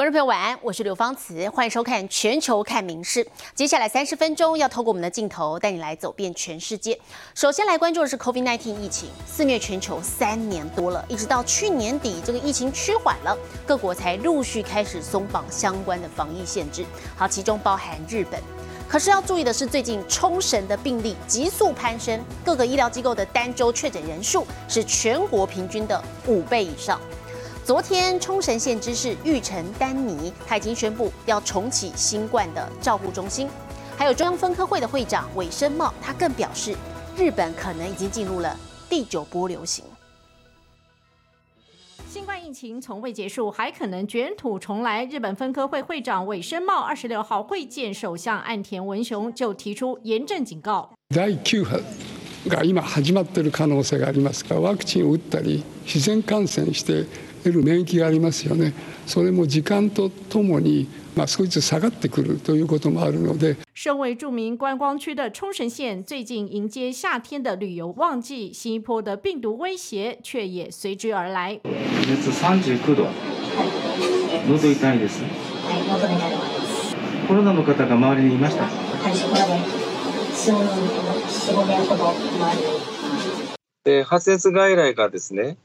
观众朋友晚安，我是刘芳慈，欢迎收看《全球看名事》。接下来三十分钟要透过我们的镜头带你来走遍全世界。首先来关注的是 COVID-19 疫情，肆虐全球三年多了，一直到去年底，这个疫情趋缓了，各国才陆续开始松绑相关的防疫限制。好，其中包含日本。可是要注意的是，最近冲绳的病例急速攀升，各个医疗机构的单周确诊人数是全国平均的五倍以上。昨天，冲绳县知事玉城丹尼他已经宣布要重启新冠的照护中心，还有中央分科会的会长尾生茂，他更表示，日本可能已经进入了第九波流行。新冠疫情从未结束，还可能卷土重来。日本分科会会长尾生茂二十六号会见首相岸田文雄，就提出严正警告。第九波が今始まっている可能性がありますから、ワクチンを打ったり自然感染して。 得る免疫がありますよね。それも時間とともに。まあ、少し下がってくるということもあるので。身为著名观光区的冲绳县，最近迎接夏天的旅游旺季，新一波的病毒威胁却也随之而来。熱三十九度。喉痛いです。コロナの方が周りにいました？で発熱外来がですね。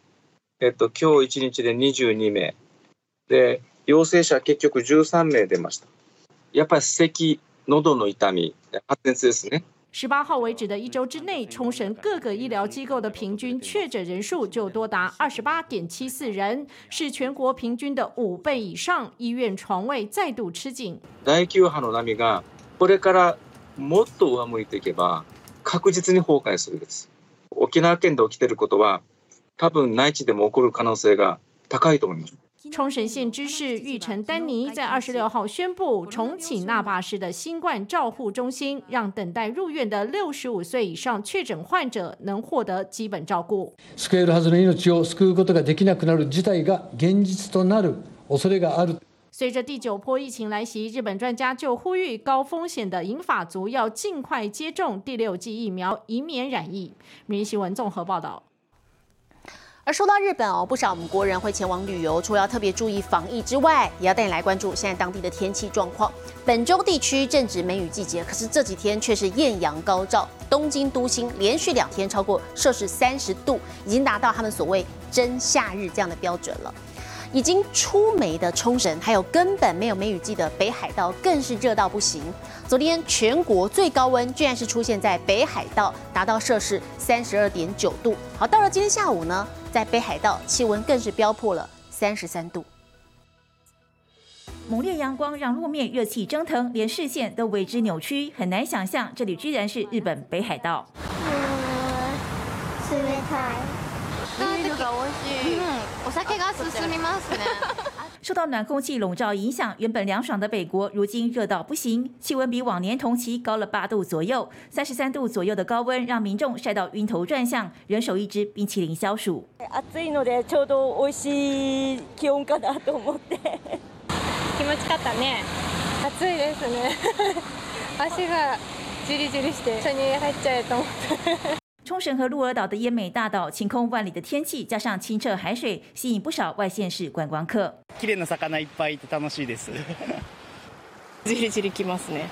えっと、今日1日で22名で陽性者結局13名出ましたやっぱり咳喉の痛み発熱ですね十八号为止的一周之内，冲绳各个医疗机构的平均确诊人数就多达二十八点七四人，是全国平均的五倍以上。医院床位再度吃紧。第九波の波がこれからもっと上向いていけば確実に崩壊するです。沖縄県で起きていることは多分内地でも起こる可能性が高いと思います。冲绳县知事玉城丹尼在二十六号宣布重启那霸市的新冠照护中心，让等待入院的六十五岁以上确诊患者能获得基本照顾。救えるはずの命を救うことができなくなる事態が現実となる恐れがある。随着第九波疫情来袭，日本专家就呼吁高风险的银发族要尽快接种第六剂疫苗，以免染疫。明新闻综合报道。 而说到日本哦，不少我们国人会前往旅游，除了要特别注意防疫之外，也要带你来关注现在当地的天气状况。本州地区正值梅雨季节，可是这几天却是艳阳高照，东京都心连续两天超过摄氏三十度，已经达到他们所谓真夏日这样的标准了。已经出梅的冲绳，还有根本没有梅雨季的北海道，更是热到不行。昨天全国最高温居然是出现在北海道，达到摄氏三十二点九度。好，到了今天下午呢，在北海道气温更是飙破了三十三度。猛烈阳光让路面热气蒸腾，连视线都为之扭曲，很难想象这里居然是日本北海道。受到暖空气笼罩影响，原本凉爽的北国，如今热到不行，气温比往年同期高了八度左右，三十三度左右的高温让民众晒到晕头转向，人手一支冰淇淋消暑。暑いのでちょうど美味しい気温かなと思って。気持ちかったね。暑いですね。足がジリジリして一緒に入っちゃえと思って。 冲绳和鹿儿岛的奄美大岛，晴空万里的天气加上清澈海水，吸引不少外县市观光客。綺麗な魚いっぱいいて楽しいです。じりじりきますね。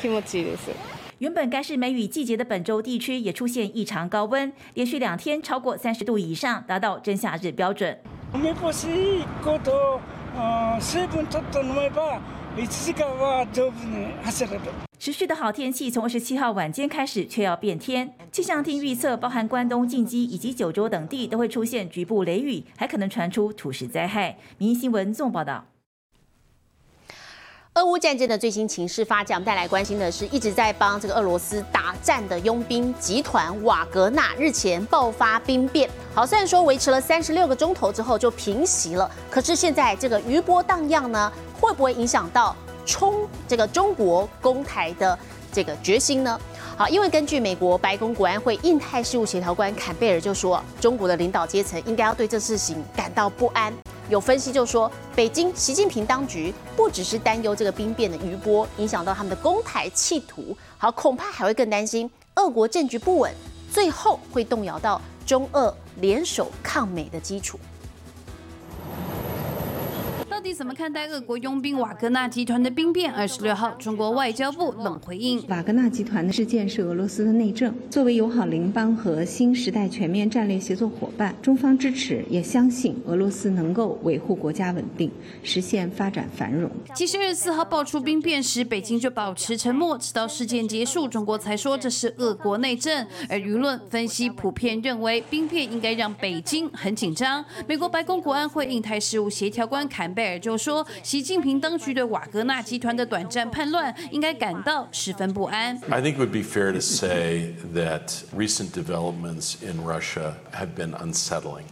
気持ちいいです。原本该是梅雨季节的本州地区也出现异常高温，连续两天超过三十度以上，达到真夏日标准。梅干しこと水分ちょっと飲めば 一時間は丈夫に走れる。持续的好天气从二十七号晚间开始，却要变天。气象厅预测，包含关东、近畿以及九州等地都会出现局部雷雨，还可能传出土石灾害。民新闻纵报道。 俄乌战争的最新情势发展，带来关心的是，一直在帮这个俄罗斯打战的佣兵集团瓦格纳日前爆发兵变。好，虽然说维持了三十六个钟头之后就平息了，可是现在这个余波荡漾呢，会不会影响到？冲这个中国攻台的这个决心呢？好，因为根据美国白宫国安会印太事务协调官坎贝尔就说，中国的领导阶层应该要对这事情感到不安。有分析就说，北京习近平当局不只是担忧这个兵变的余波影响到他们的攻台企图，好，恐怕还会更担心俄国政局不稳，最后会动摇到中俄联手抗美的基础。底怎么看待俄国佣兵瓦格纳集团的兵变？二十六号，中国外交部冷回应：瓦格纳集团的事件是俄罗斯的内政。作为友好邻邦和新时代全面战略协作伙伴，中方支持也相信俄罗斯能够维护国家稳定，实现发展繁荣。其实二十四号爆出兵变时，北京就保持沉默，直到事件结束，中国才说这是俄国内政。而舆论分析普遍认为，兵变应该让北京很紧张。美国白宫国安会印太事务协调官坎贝尔就说，习近平当局对瓦格纳集团的短暂叛乱应该感到十分不安。I think it would be fair to say that recent developments in Russia have been unsettling.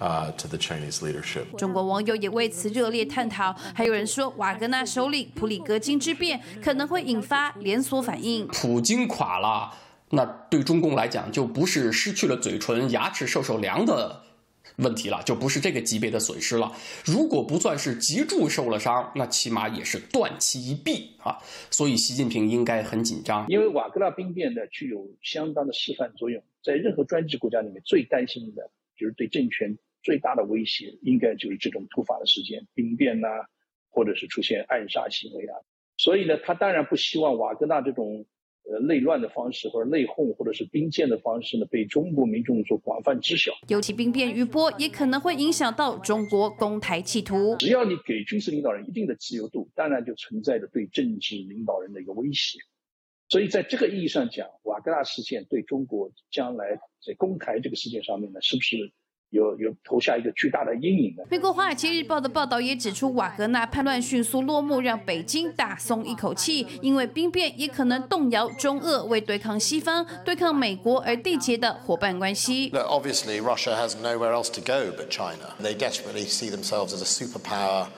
Uh, to the Chinese leadership. 中国网友也为此热烈探讨，还有人说瓦格纳首领普里格金之变可能会引发连锁反应。普京垮了，那对中共来讲就不是失去了嘴唇、牙齿受受凉的问题了，就不是这个级别的损失了。如果不算是脊柱受了伤，那起码也是断其一臂啊。所以习近平应该很紧张，因为瓦格纳兵变呢具有相当的示范作用，在任何专制国家里面最担心的就是对政权。最大的威胁应该就是这种突发的事件，兵变呐，或者是出现暗杀行为啊。所以呢，他当然不希望瓦格纳这种呃内乱的方式，或者内讧，或者是兵谏的方式呢，被中国民众所广泛知晓。尤其兵变余波，也可能会影响到中国攻台企图。只要你给军事领导人一定的自由度，当然就存在着对政治领导人的一个威胁。所以在这个意义上讲，瓦格纳事件对中国将来在攻台这个事件上面呢，是不是？有有投下一个巨大的阴影的。美国《华尔街日报》的报道也指出，瓦格纳叛乱迅速落幕，让北京大松一口气，因为兵变也可能动摇中俄为对抗西方、对抗美国而缔结的伙伴关系。Obviously, Russia has nowhere else to go but China. They desperately see themselves as a superpower.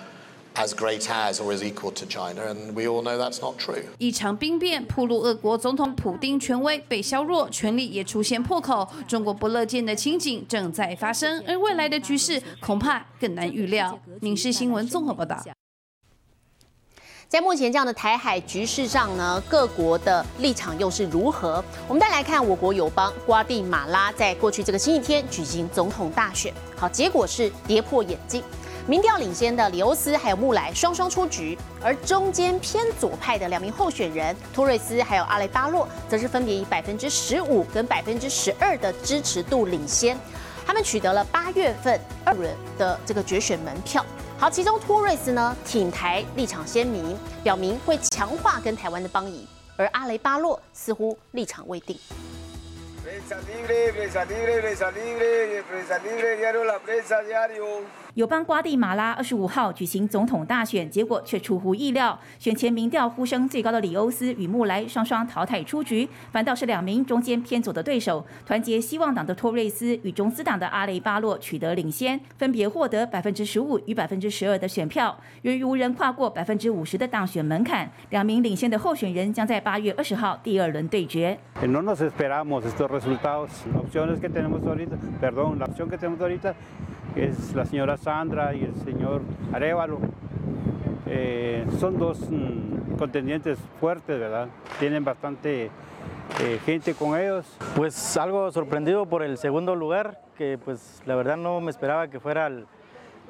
As great as or is equal to China, and we all know that's not true. 一场兵变，铺路俄国总统普丁权威被削弱，权力也出现破口。中国不乐见的情景正在发生，而未来的局势恐怕更难预料。民事新闻综合报道。在目前这样的台海局势上呢，各国的立场又是如何？我们再来看我国友邦瓜地马拉，在过去这个星期天举行总统大选，好，结果是跌破眼镜。民调领先的里欧斯还有穆莱双双出局，而中间偏左派的两名候选人托瑞斯还有阿雷巴洛，则是分别以百分之十五跟百分之十二的支持度领先。他们取得了八月份二轮的这个决选门票。好，其中托瑞斯呢挺台立场鲜明，表明会强化跟台湾的邦谊，而阿雷巴洛似乎立场未定。友邦瓜地马拉二十五号举行总统大选，结果却出乎意料，选前民调呼声最高的里欧斯与穆莱双双淘汰出局，反倒是两名中间偏左的对手，团结希望党的托瑞斯与中斯党的阿雷巴洛取得领先，分别获得百分之十五与百分之十二的选票，由于无人跨过百分之五十的当选门槛，两名领先的候选人将在八月二十号第二轮对决。Es la señora Sandra y el señor Arevalo. Eh, son dos mm, contendientes fuertes, ¿verdad? Tienen bastante eh, gente con ellos. Pues algo sorprendido por el segundo lugar, que pues la verdad no me esperaba que fuera el,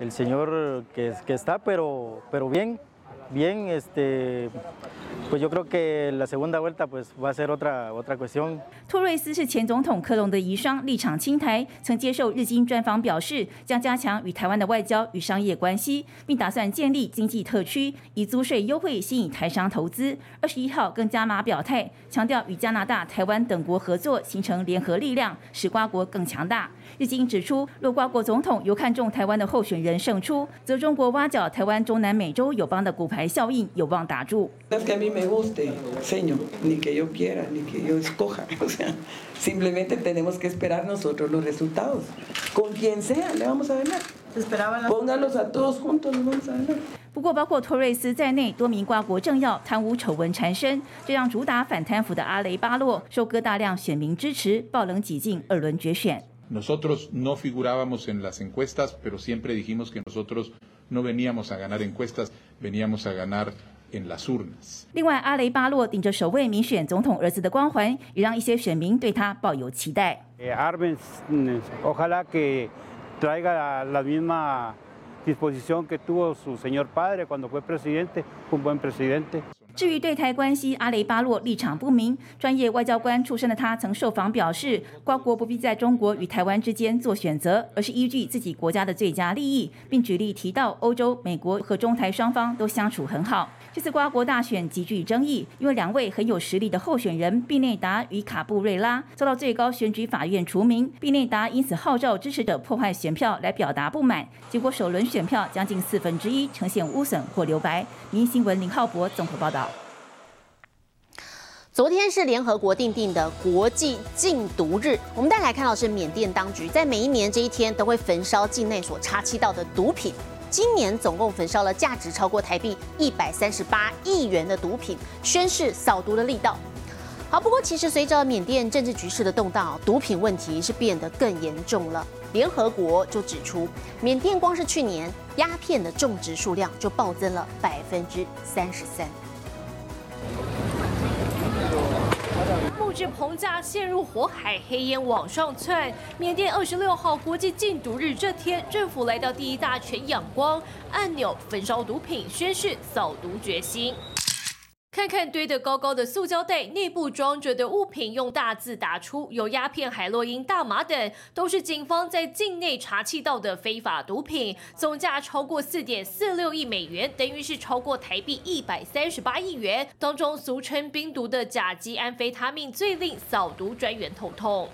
el señor que, que, está, pero, pero bien, bien, este, pues yo creo que la segunda vuelta pues va a ser otra otra cuestión。托瑞斯是前总统克隆的遗孀，立场亲台，曾接受日经专访表示，将加强与台湾的外交与商业关系，并打算建立经济特区，以租税优惠吸引台商投资。二十一号更加码表态，强调与加拿大、台湾等国合作，形成联合力量，使瓜国更强大。日经指出，若瓜国总统有看中台湾的候选人胜出，则中国挖角台湾中南美洲友邦的骨牌效应有望打住。me guste, señor, ni que yo quiera, ni que yo escoja. O sea, simplemente tenemos que esperar nosotros los resultados. Con quien sea, le vamos a ganar. Póngalos a todos juntos, le vamos a ganar. 不过，包括托瑞斯在内，多名挂国政要贪污丑闻缠身，这让主打反贪腐的阿雷巴洛收割大量选民支持，爆冷挤进二轮决选。Nosotros no figurábamos en las encuestas, pero siempre dijimos que nosotros no veníamos a ganar encuestas, veníamos a ganar 另外，阿雷巴洛顶着首位民选总统儿子的光环，也让一些选民对他抱有期待。Arbenz, ojalá que traiga la misma disposición que tuvo su señor padre cuando fue presidente, un buen presidente. 至于对台关系，阿雷巴洛立场不明。专业外交官出身的他曾受访表示，瓜国不必在中国与台湾之间做选择，而是依据自己国家的最佳利益，并举例提到欧洲、美国和中台双方都相处很好。这次瓜国大选极具争议，因为两位很有实力的候选人毕内达与卡布瑞拉遭到最高选举法院除名，毕内达因此号召支持者破坏选票来表达不满，结果首轮选票将近四分之一呈现污损或留白。明新闻林浩博综合报道。昨天是联合国定定的国际禁毒日，我们再来看到是缅甸当局在每一年这一天都会焚烧境内所查缉到的毒品，今年总共焚烧了价值超过台币一百三十八亿元的毒品，宣示扫毒的力道。好，不过其实随着缅甸政治局势的动荡，毒品问题是变得更严重了。联合国就指出，缅甸光是去年鸦片的种植数量就暴增了百分之三十三。致棚架陷入火海，黑烟往上窜。缅甸二十六号国际禁毒日这天，政府来到第一大泉仰光，按钮焚烧毒品，宣誓扫毒决心。看看堆得高高的塑胶袋，内部装着的物品用大字打出有鸦片、海洛因、大麻等，都是警方在境内查缉到的非法毒品，总价超过四点四六亿美元，等于是超过台币一百三十八亿元。当中俗称冰毒的甲基安非他命最令扫毒专员头痛。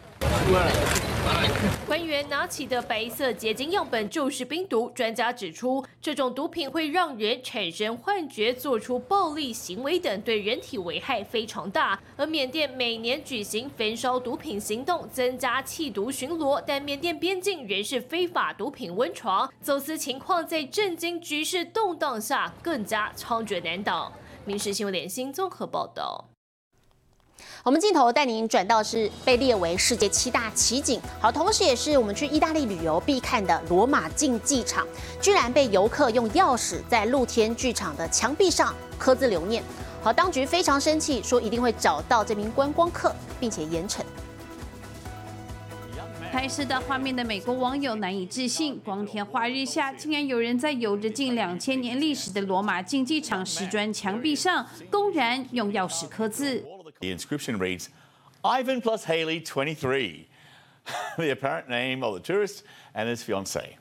官员拿起的白色结晶样本就是冰毒。专家指出，这种毒品会让人产生幻觉、做出暴力行为等，对人体危害非常大。而缅甸每年举行焚烧毒品行动，增加缉毒巡逻，但缅甸边境仍是非法毒品温床，走私情况在震惊局势动荡下更加猖獗难挡。民事新闻联新综合报道。我们镜头带您转到是被列为世界七大奇景，好，同时也是我们去意大利旅游必看的罗马竞技场，居然被游客用钥匙在露天剧场的墙壁上刻字留念。好，当局非常生气，说一定会找到这名观光客，并且严惩。拍摄到画面的美国网友难以置信，光天化日下，竟然有人在有着近两千年历史的罗马竞技场石砖墙壁上公然用钥匙刻字。The inscription reads, Ivan plus Haley, 23, the apparent name of the tourist and his fiancee.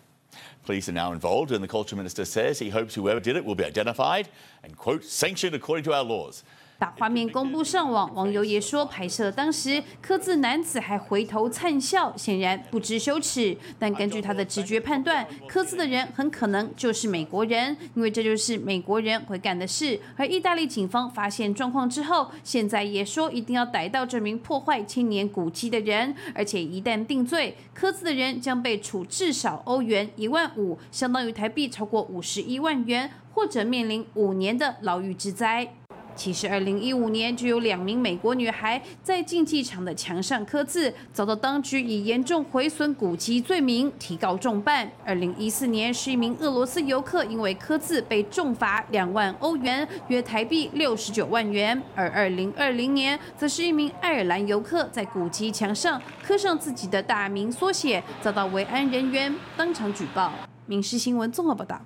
Police are now involved, and the culture minister says he hopes whoever did it will be identified and, quote, sanctioned according to our laws. 把画面公布上网，网友也说，拍摄当时刻字男子还回头灿笑，显然不知羞耻。但根据他的直觉判断，刻字的人很可能就是美国人，因为这就是美国人会干的事。而意大利警方发现状况之后，现在也说一定要逮到这名破坏千年古迹的人，而且一旦定罪，刻字的人将被处至少欧元一万五，相当于台币超过五十一万元，或者面临五年的牢狱之灾。其实，二零一五年就有两名美国女孩在竞技场的墙上刻字，遭到当局以严重毁损古迹罪名提告重办。二零一四年是一名俄罗斯游客因为刻字被重罚两万欧元，约台币六十九万元。而二零二零年，则是一名爱尔兰游客在古迹墙上刻上自己的大名缩写，遭到维安人员当场举报。民事新闻综合报道。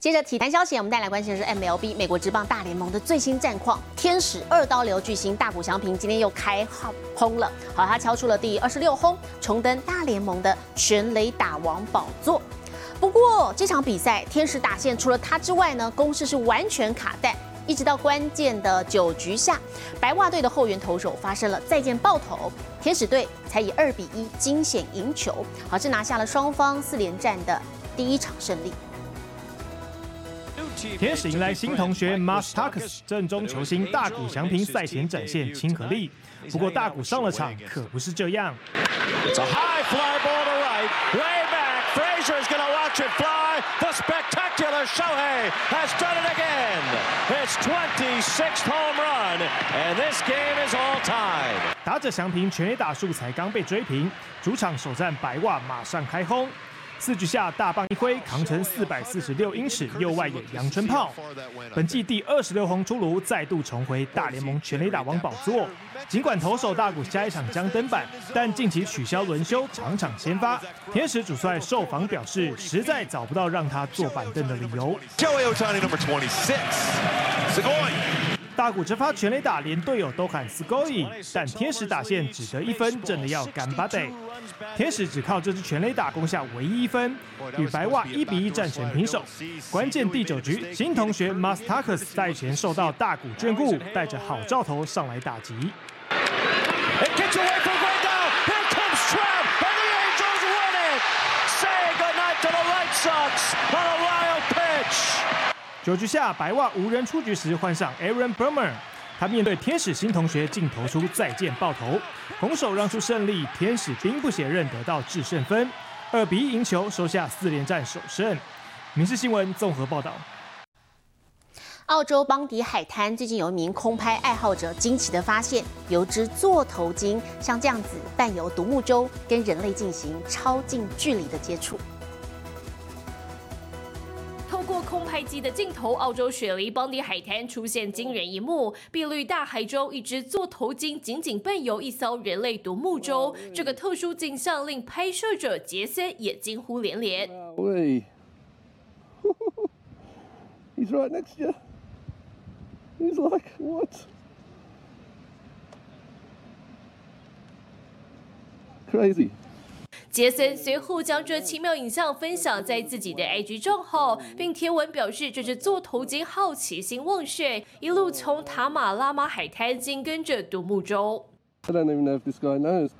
接着体坛消息，我们带来关心的是 MLB 美国职棒大联盟的最新战况。天使二刀流巨星大谷翔平今天又开号轰了，好，他敲出了第二十六轰，重登大联盟的全垒打王宝座。不过这场比赛，天使打线除了他之外呢，攻势是完全卡弹，一直到关键的九局下，白袜队的后援投手发生了再见爆头，天使队才以二比一惊险赢球，好，是拿下了双方四连战的第一场胜利。天使迎来新同学 Mas Takus，正中球星大谷翔平赛前展现亲和力。不过大谷上了场可不是这样。It's a high fly ball to right, way back. Frazier is going to watch it fly. The spectacular Shohei has done it again. His 26th home run, and this game is all tied. 打者翔平全垒打数才刚被追平，主场首战白袜马上开轰。四局下大棒一挥，扛成四百四十六英尺右外野阳春炮。本季第二十六轰出炉，再度重回大联盟全垒打王宝座。尽管投手大谷下一场将登板，但近期取消轮休，场场先发。天使主帅受访表示，实在找不到让他坐板凳的理由。大谷直发全垒打，连队友都喊 s y 但天使打线只得一分，真的要干巴得。天使只靠这支全垒打攻下唯一一分，与白袜一比一战成平手。关键第九局，新同学 Mastakas 赛前受到大谷眷顾，带着好兆头上来打击。九局下，白袜无人出局时换上 Aaron Burmer，他面对天使新同学竟投出再见爆头，拱手让出胜利。天使兵不血刃得到制胜分，二比一赢球，收下四连战首胜。民事新闻综合报道。澳洲邦迪海滩最近有一名空拍爱好者惊奇的发现，有只座头鲸像这样子伴游独木舟，跟人类进行超近距离的接触。的镜头，澳洲雪梨邦迪海滩出现惊人一幕：碧绿大海中，一只座头鲸紧紧伴游一艘人类独木舟。这个特殊景象令拍摄者杰森也惊呼连连。喂，He's right next to you. He's like what? Crazy. 杰森随后将这奇妙影像分享在自己的 IG 账号，并贴文表示这是座头鲸好奇心旺盛，一路从塔马拉玛海滩紧跟着独木舟。I don't even know if this guy knows.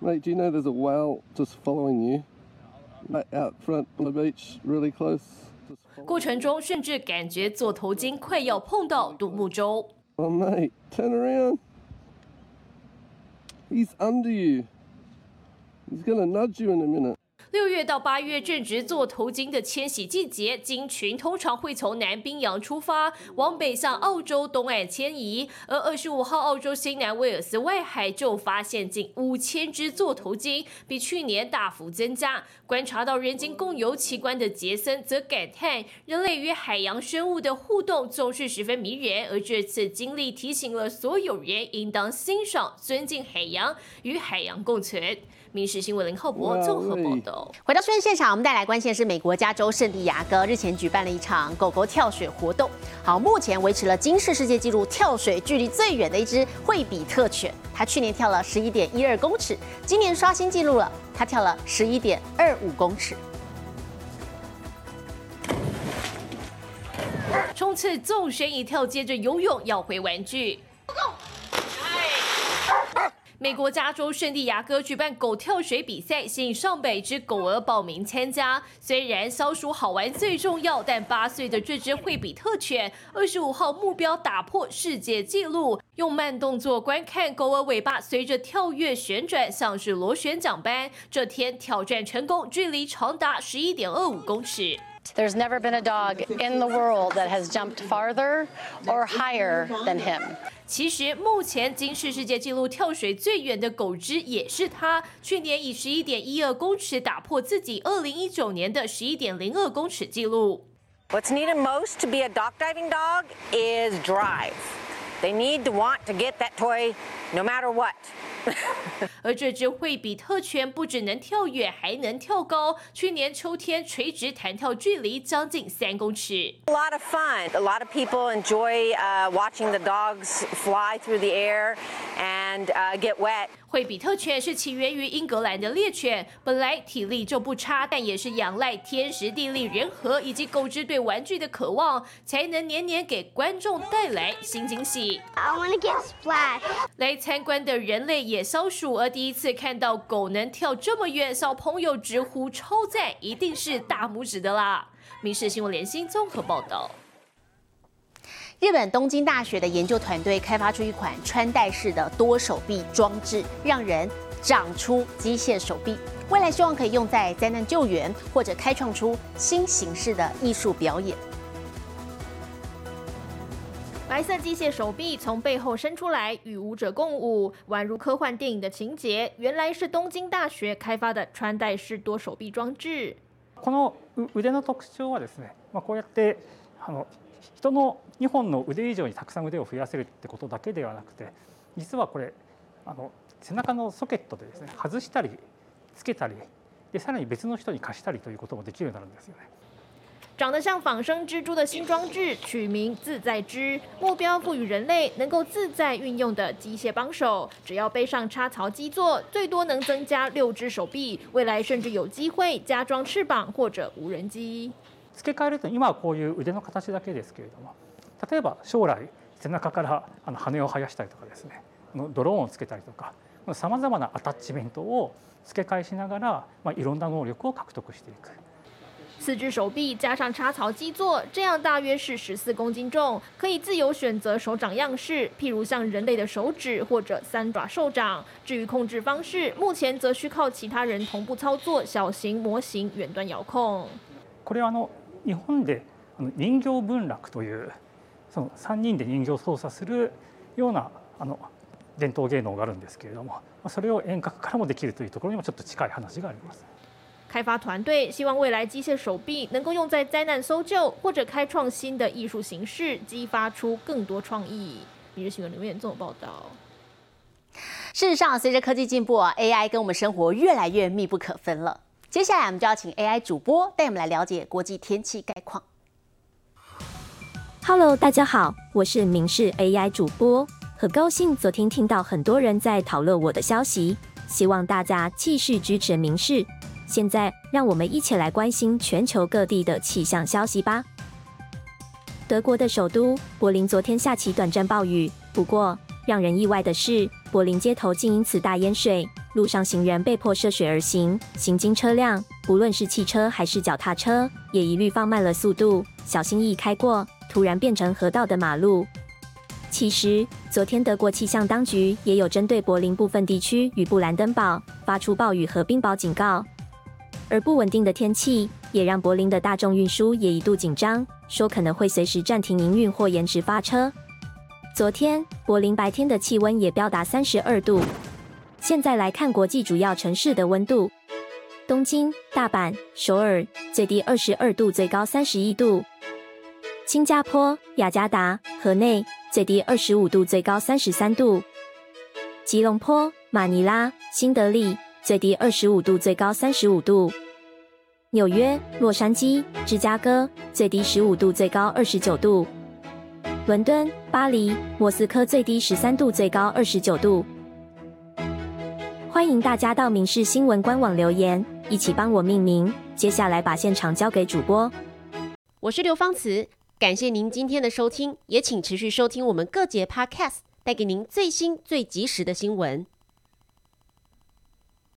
Mate, do you know there's a whale just following you? Out front on the beach, really close. 过程中甚至感觉座头鲸快要碰到独木舟。Oh mate, turn around. He's under you. 六月到八月正值座头鲸的迁徙季节，鲸群通常会从南冰洋出发，往北向澳洲东岸迁移。而二十五号，澳洲新南威尔斯外海就发现近五千只座头鲸，比去年大幅增加。观察到人鲸共游奇观的杰森则感叹，人类与海洋生物的互动总是十分迷人。而这次经历提醒了所有人，应当欣赏、尊敬海洋，与海洋共存。民事新闻林浩博综合报道。回到新闻现场，我们带来关键是美国加州圣地亚哥日前举办了一场狗狗跳水活动。好，目前维持了金氏世界纪录跳水距离最远的一只惠比特犬，它去年跳了十一点一二公尺，今年刷新纪录了，它跳了十一点二五公尺。冲刺纵身一跳，接着游泳要回玩具。美国加州圣地亚哥举办狗跳水比赛，吸引上百只狗儿报名参加。虽然消暑好玩最重要，但八岁的这只惠比特犬，二十五号目标打破世界纪录，用慢动作观看狗儿尾巴随着跳跃旋转，像是螺旋桨般。这天挑战成功，距离长达十一点二五公尺。There's never been a dog in the world that has jumped farther or higher than him. 其实，目前金氏世界纪录跳水最远的狗只也是它，去年以十一点一二公尺打破自己二零一九年的十一点零二公尺纪录。What's needed most to be a dock diving dog is drive. They need to want to get that toy no matter what. 而这只惠比特犬不只能跳跃，还能跳高。去年秋天垂直弹跳距离将近三公尺。A lot of fun. A lot of people enjoy uh, watching the dogs fly through the air and uh, get wet. 惠比特犬是起源于英格兰的猎犬，本来体力就不差，但也是仰赖天时地利人和以及狗只对玩具的渴望，才能年年给观众带来新惊喜。I want to get splashed. 来参观的人类也消暑，而第一次看到狗能跳这么远，小朋友直呼超赞，一定是大拇指的啦！民事新闻联新综合报道。日本东京大学的研究团队开发出一款穿戴式的多手臂装置，让人长出机械手臂。未来希望可以用在灾难救援，或者开创出新形式的艺术表演。白色机械手臂从背后伸出来，与舞者共舞，宛如科幻电影的情节。原来是东京大学开发的穿戴式多手臂装置。 この腕の特徴はですね、まあ、こうやってあの 人の2本の腕以上にたくさん腕を増やせるってことだけではなくて実はこれあの背中のソケットでですね外したりつけたりでさらに別の人に貸したりということもできるようになるんですよね。长得像仿生蜘蛛的新装置取名“自在织”，目标赋予人类能够自在运用的机械帮手。只要背上插槽基座，最多能增加六只手臂，未来甚至有机会加装翅膀或者无人机。付け替えると今はこういう腕の形だけですけれども例えば将来背中からあの羽を生やしたりとかですねドローンをつけたりとかさまざまなアタッチメントを付け替えしながら、まあ、いろんな能力を獲得していく。四只手臂加上插槽基座，这样大约是十四公斤重，可以自由选择手掌样式，譬如像人类的手指或者三爪兽掌。至于控制方式，目前则需靠其他人同步操作小型模型远端遥控。これはあの日本で人形文楽というその三人で人形を操作するようなあの伝統芸能があるんですけれども、それを遠隔からもできるというところにもちょっと近い話があります。开发团队希望未来机械手臂能够用在灾难搜救，或者开创新的艺术形式，激发出更多创意。每日新闻留言综合报道。事实上，随着科技进步，AI 跟我们生活越来越密不可分了。 接下来，我们就要请 AI 主播带我们来了解国际天气概况。Hello，大家好，我是明视 AI 主播，很高兴昨天听到很多人在讨论我的消息，希望大家继续支持明视。现在，让我们一起来关心全球各地的气象消息吧。德国的首都柏林昨天下起短暂暴雨，不过让人意外的是，柏林街头竟因此大淹水，路上行人被迫涉水而行，行经车辆，不论是汽车还是脚踏车，也一律放慢了速度，小心翼翼开过突然变成河道的马路。其实，昨天德国气象当局也有针对柏林部分地区与布兰登堡发出暴雨和冰雹警告。而不稳定的天气也让柏林的大众运输也一度紧张，说可能会随时暂停营运或延迟发车。昨天柏林白天的气温也飙达三十二度。现在来看国际主要城市的温度：东京、大阪、首尔最低二十二度，最高三十一度；新加坡、雅加达、河内最低二十五度，最高三十三度；吉隆坡、马尼拉、新德里。最低二十五度，最高三十五度。纽约、洛杉矶、芝加哥最低十五度，最高二十九度。伦敦、巴黎、莫斯科最低十三度，最高二十九度。欢迎大家到民事新闻官网留言，一起帮我命名。接下来把现场交给主播。我是刘芳慈，感谢您今天的收听，也请持续收听我们各节 Podcast，带给您最新最及时的新闻。